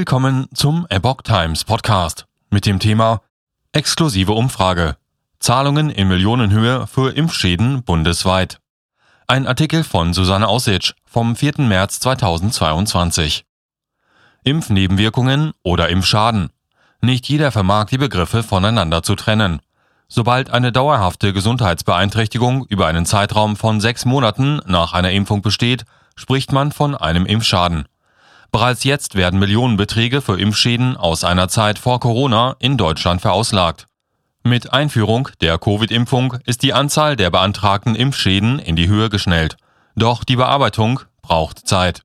Willkommen zum Epoch Times Podcast mit dem Thema Exklusive Umfrage. Zahlungen in Millionenhöhe für Impfschäden bundesweit. Ein Artikel von Susanne Aussitsch vom 4. März 2022. Impfnebenwirkungen oder Impfschaden. Nicht jeder vermag die Begriffe voneinander zu trennen. Sobald eine dauerhafte Gesundheitsbeeinträchtigung über einen Zeitraum von sechs Monaten nach einer Impfung besteht, spricht man von einem Impfschaden. Bereits jetzt werden Millionenbeträge für Impfschäden aus einer Zeit vor Corona in Deutschland verauslagt. Mit Einführung der Covid-Impfung ist die Anzahl der beantragten Impfschäden in die Höhe geschnellt. Doch die Bearbeitung braucht Zeit.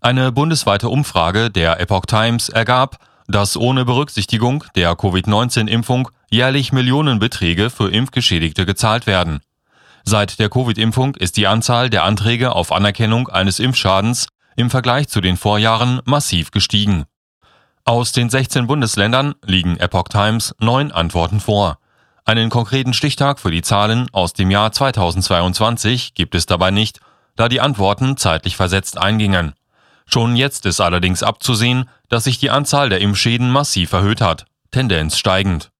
Eine bundesweite Umfrage der Epoch Times ergab, dass ohne Berücksichtigung der Covid-19-Impfung jährlich Millionenbeträge für Impfgeschädigte gezahlt werden. Seit der Covid-Impfung ist die Anzahl der Anträge auf Anerkennung eines Impfschadens im Vergleich zu den Vorjahren massiv gestiegen. Aus den 16 Bundesländern liegen Epoch Times neun Antworten vor. Einen konkreten Stichtag für die Zahlen aus dem Jahr 2022 gibt es dabei nicht, da die Antworten zeitlich versetzt eingingen. Schon jetzt ist allerdings abzusehen, dass sich die Anzahl der Impfschäden massiv erhöht hat, Tendenz steigend.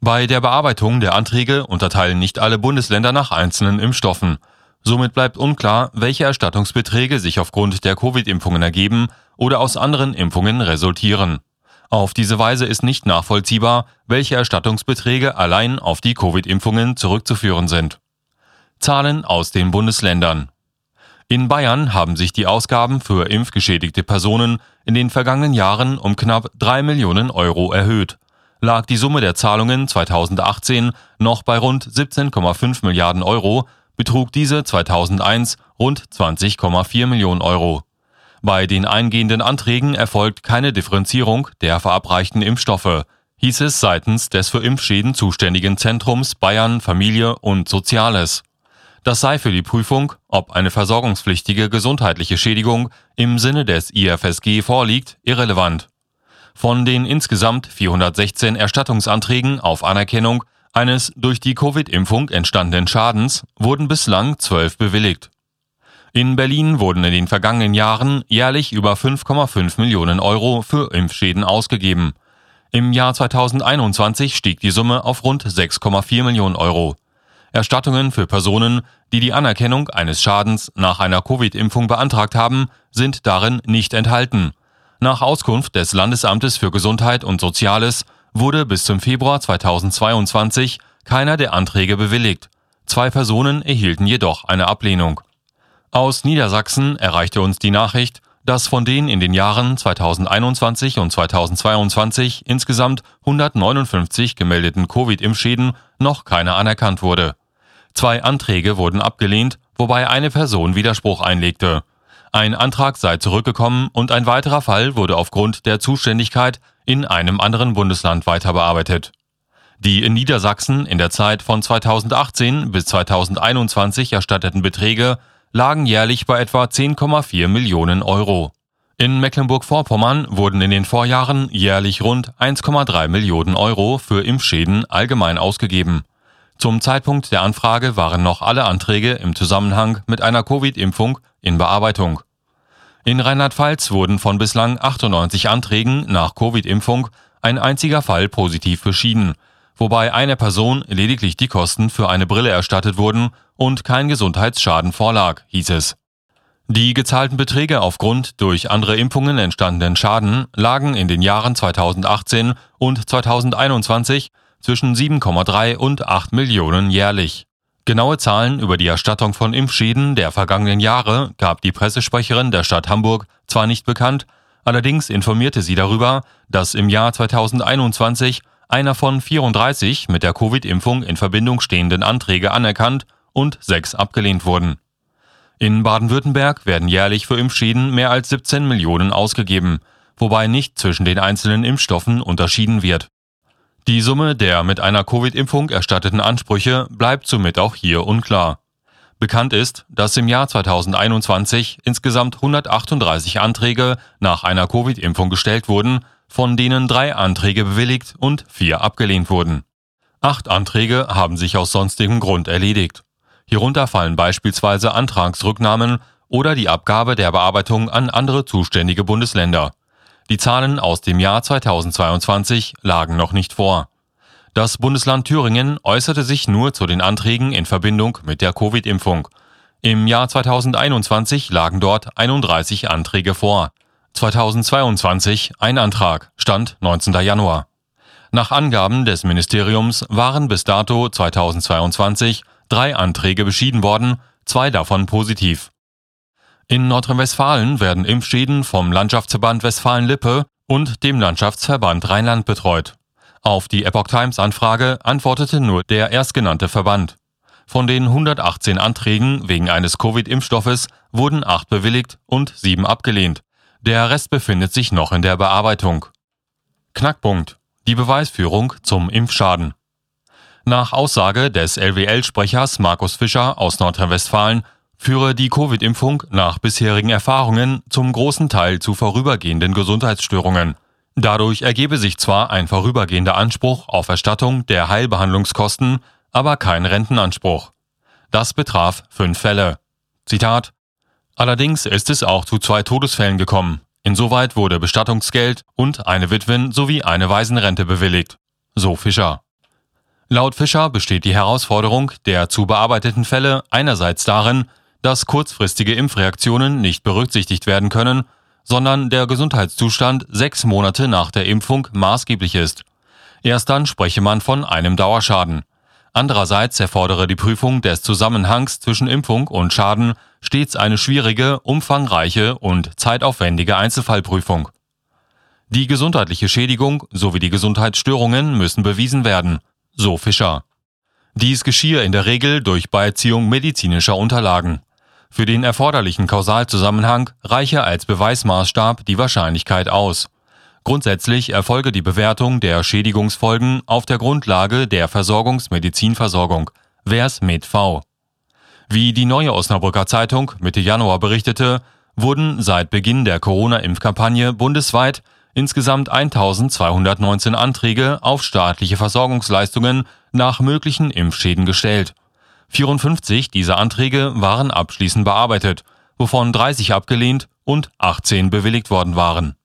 Bei der Bearbeitung der Anträge unterteilen nicht alle Bundesländer nach einzelnen Impfstoffen. Somit bleibt unklar, welche Erstattungsbeträge sich aufgrund der Covid-Impfungen ergeben oder aus anderen Impfungen resultieren. Auf diese Weise ist nicht nachvollziehbar, welche Erstattungsbeträge allein auf die Covid-Impfungen zurückzuführen sind. Zahlen aus den Bundesländern. In Bayern haben sich die Ausgaben für impfgeschädigte Personen in den vergangenen Jahren um knapp 3 Millionen Euro erhöht. Lag die Summe der Zahlungen 2018 noch bei rund 17,5 Milliarden Euro, betrug diese 2001 rund 20,4 Millionen Euro. Bei den eingehenden Anträgen erfolgt keine Differenzierung der verabreichten Impfstoffe, hieß es seitens des für Impfschäden zuständigen Zentrums Bayern Familie und Soziales. Das sei für die Prüfung, ob eine versorgungspflichtige gesundheitliche Schädigung im Sinne des IFSG vorliegt, irrelevant. Von den insgesamt 416 Erstattungsanträgen auf Anerkennung eines durch die Covid-Impfung entstandenen Schadens wurden bislang zwölf bewilligt. In Berlin wurden in den vergangenen Jahren jährlich über 5,5 Millionen Euro für Impfschäden ausgegeben. Im Jahr 2021 stieg die Summe auf rund 6,4 Millionen Euro. Erstattungen für Personen, die die Anerkennung eines Schadens nach einer Covid-Impfung beantragt haben, sind darin nicht enthalten. Nach Auskunft des Landesamtes für Gesundheit und Soziales wurde bis zum Februar 2022 keiner der Anträge bewilligt. Zwei Personen erhielten jedoch eine Ablehnung. Aus Niedersachsen erreichte uns die Nachricht, dass von den in den Jahren 2021 und 2022 insgesamt 159 gemeldeten Covid-Impfschäden noch keiner anerkannt wurde. Zwei Anträge wurden abgelehnt, wobei eine Person Widerspruch einlegte. Ein Antrag sei zurückgekommen und ein weiterer Fall wurde aufgrund der Zuständigkeit in einem anderen Bundesland weiter bearbeitet. Die in Niedersachsen in der Zeit von 2018 bis 2021 erstatteten Beträge lagen jährlich bei etwa 10,4 Millionen Euro. In Mecklenburg-Vorpommern wurden in den Vorjahren jährlich rund 1,3 Millionen Euro für Impfschäden allgemein ausgegeben. Zum Zeitpunkt der Anfrage waren noch alle Anträge im Zusammenhang mit einer Covid-Impfung in Bearbeitung. In Rheinland-Pfalz wurden von bislang 98 Anträgen nach Covid-Impfung ein einziger Fall positiv beschieden, wobei einer Person lediglich die Kosten für eine Brille erstattet wurden und kein Gesundheitsschaden vorlag, hieß es. Die gezahlten Beträge aufgrund durch andere Impfungen entstandenen Schaden lagen in den Jahren 2018 und 2021 zwischen 7,3 und 8 Millionen jährlich. Genaue Zahlen über die Erstattung von Impfschäden der vergangenen Jahre gab die Pressesprecherin der Stadt Hamburg zwar nicht bekannt, allerdings informierte sie darüber, dass im Jahr 2021 einer von 34 mit der Covid-Impfung in Verbindung stehenden Anträge anerkannt und sechs abgelehnt wurden. In Baden-Württemberg werden jährlich für Impfschäden mehr als 17 Millionen ausgegeben, wobei nicht zwischen den einzelnen Impfstoffen unterschieden wird. Die Summe der mit einer Covid-Impfung erstatteten Ansprüche bleibt somit auch hier unklar. Bekannt ist, dass im Jahr 2021 insgesamt 138 Anträge nach einer Covid-Impfung gestellt wurden, von denen drei Anträge bewilligt und vier abgelehnt wurden. Acht Anträge haben sich aus sonstigem Grund erledigt. Hierunter fallen beispielsweise Antragsrücknahmen oder die Abgabe der Bearbeitung an andere zuständige Bundesländer. Die Zahlen aus dem Jahr 2022 lagen noch nicht vor. Das Bundesland Thüringen äußerte sich nur zu den Anträgen in Verbindung mit der Covid-Impfung. Im Jahr 2021 lagen dort 31 Anträge vor. 2022 ein Antrag, Stand 19. Januar. Nach Angaben des Ministeriums waren bis dato 2022 drei Anträge beschieden worden, zwei davon positiv. In Nordrhein-Westfalen werden Impfschäden vom Landschaftsverband Westfalen-Lippe und dem Landschaftsverband Rheinland betreut. Auf die Epoch Times Anfrage antwortete nur der erstgenannte Verband. Von den 118 Anträgen wegen eines Covid-Impfstoffes wurden acht bewilligt und sieben abgelehnt. Der Rest befindet sich noch in der Bearbeitung. Knackpunkt. Die Beweisführung zum Impfschaden. Nach Aussage des LWL-Sprechers Markus Fischer aus Nordrhein-Westfalen führe die Covid-Impfung nach bisherigen Erfahrungen zum großen Teil zu vorübergehenden Gesundheitsstörungen. Dadurch ergebe sich zwar ein vorübergehender Anspruch auf Erstattung der Heilbehandlungskosten, aber kein Rentenanspruch. Das betraf fünf Fälle. Zitat Allerdings ist es auch zu zwei Todesfällen gekommen. Insoweit wurde Bestattungsgeld und eine Witwen- sowie eine Waisenrente bewilligt. So Fischer. Laut Fischer besteht die Herausforderung der zu bearbeiteten Fälle einerseits darin, dass kurzfristige Impfreaktionen nicht berücksichtigt werden können, sondern der Gesundheitszustand sechs Monate nach der Impfung maßgeblich ist. Erst dann spreche man von einem Dauerschaden. Andererseits erfordere die Prüfung des Zusammenhangs zwischen Impfung und Schaden stets eine schwierige, umfangreiche und zeitaufwendige Einzelfallprüfung. Die gesundheitliche Schädigung sowie die Gesundheitsstörungen müssen bewiesen werden, so Fischer. Dies geschiehe in der Regel durch Beiziehung medizinischer Unterlagen. Für den erforderlichen Kausalzusammenhang reiche als Beweismaßstab die Wahrscheinlichkeit aus. Grundsätzlich erfolge die Bewertung der Schädigungsfolgen auf der Grundlage der Versorgungsmedizinversorgung, VERS V. Wie die Neue Osnabrücker Zeitung Mitte Januar berichtete, wurden seit Beginn der Corona-Impfkampagne bundesweit insgesamt 1219 Anträge auf staatliche Versorgungsleistungen nach möglichen Impfschäden gestellt. 54 dieser Anträge waren abschließend bearbeitet, wovon 30 abgelehnt und 18 bewilligt worden waren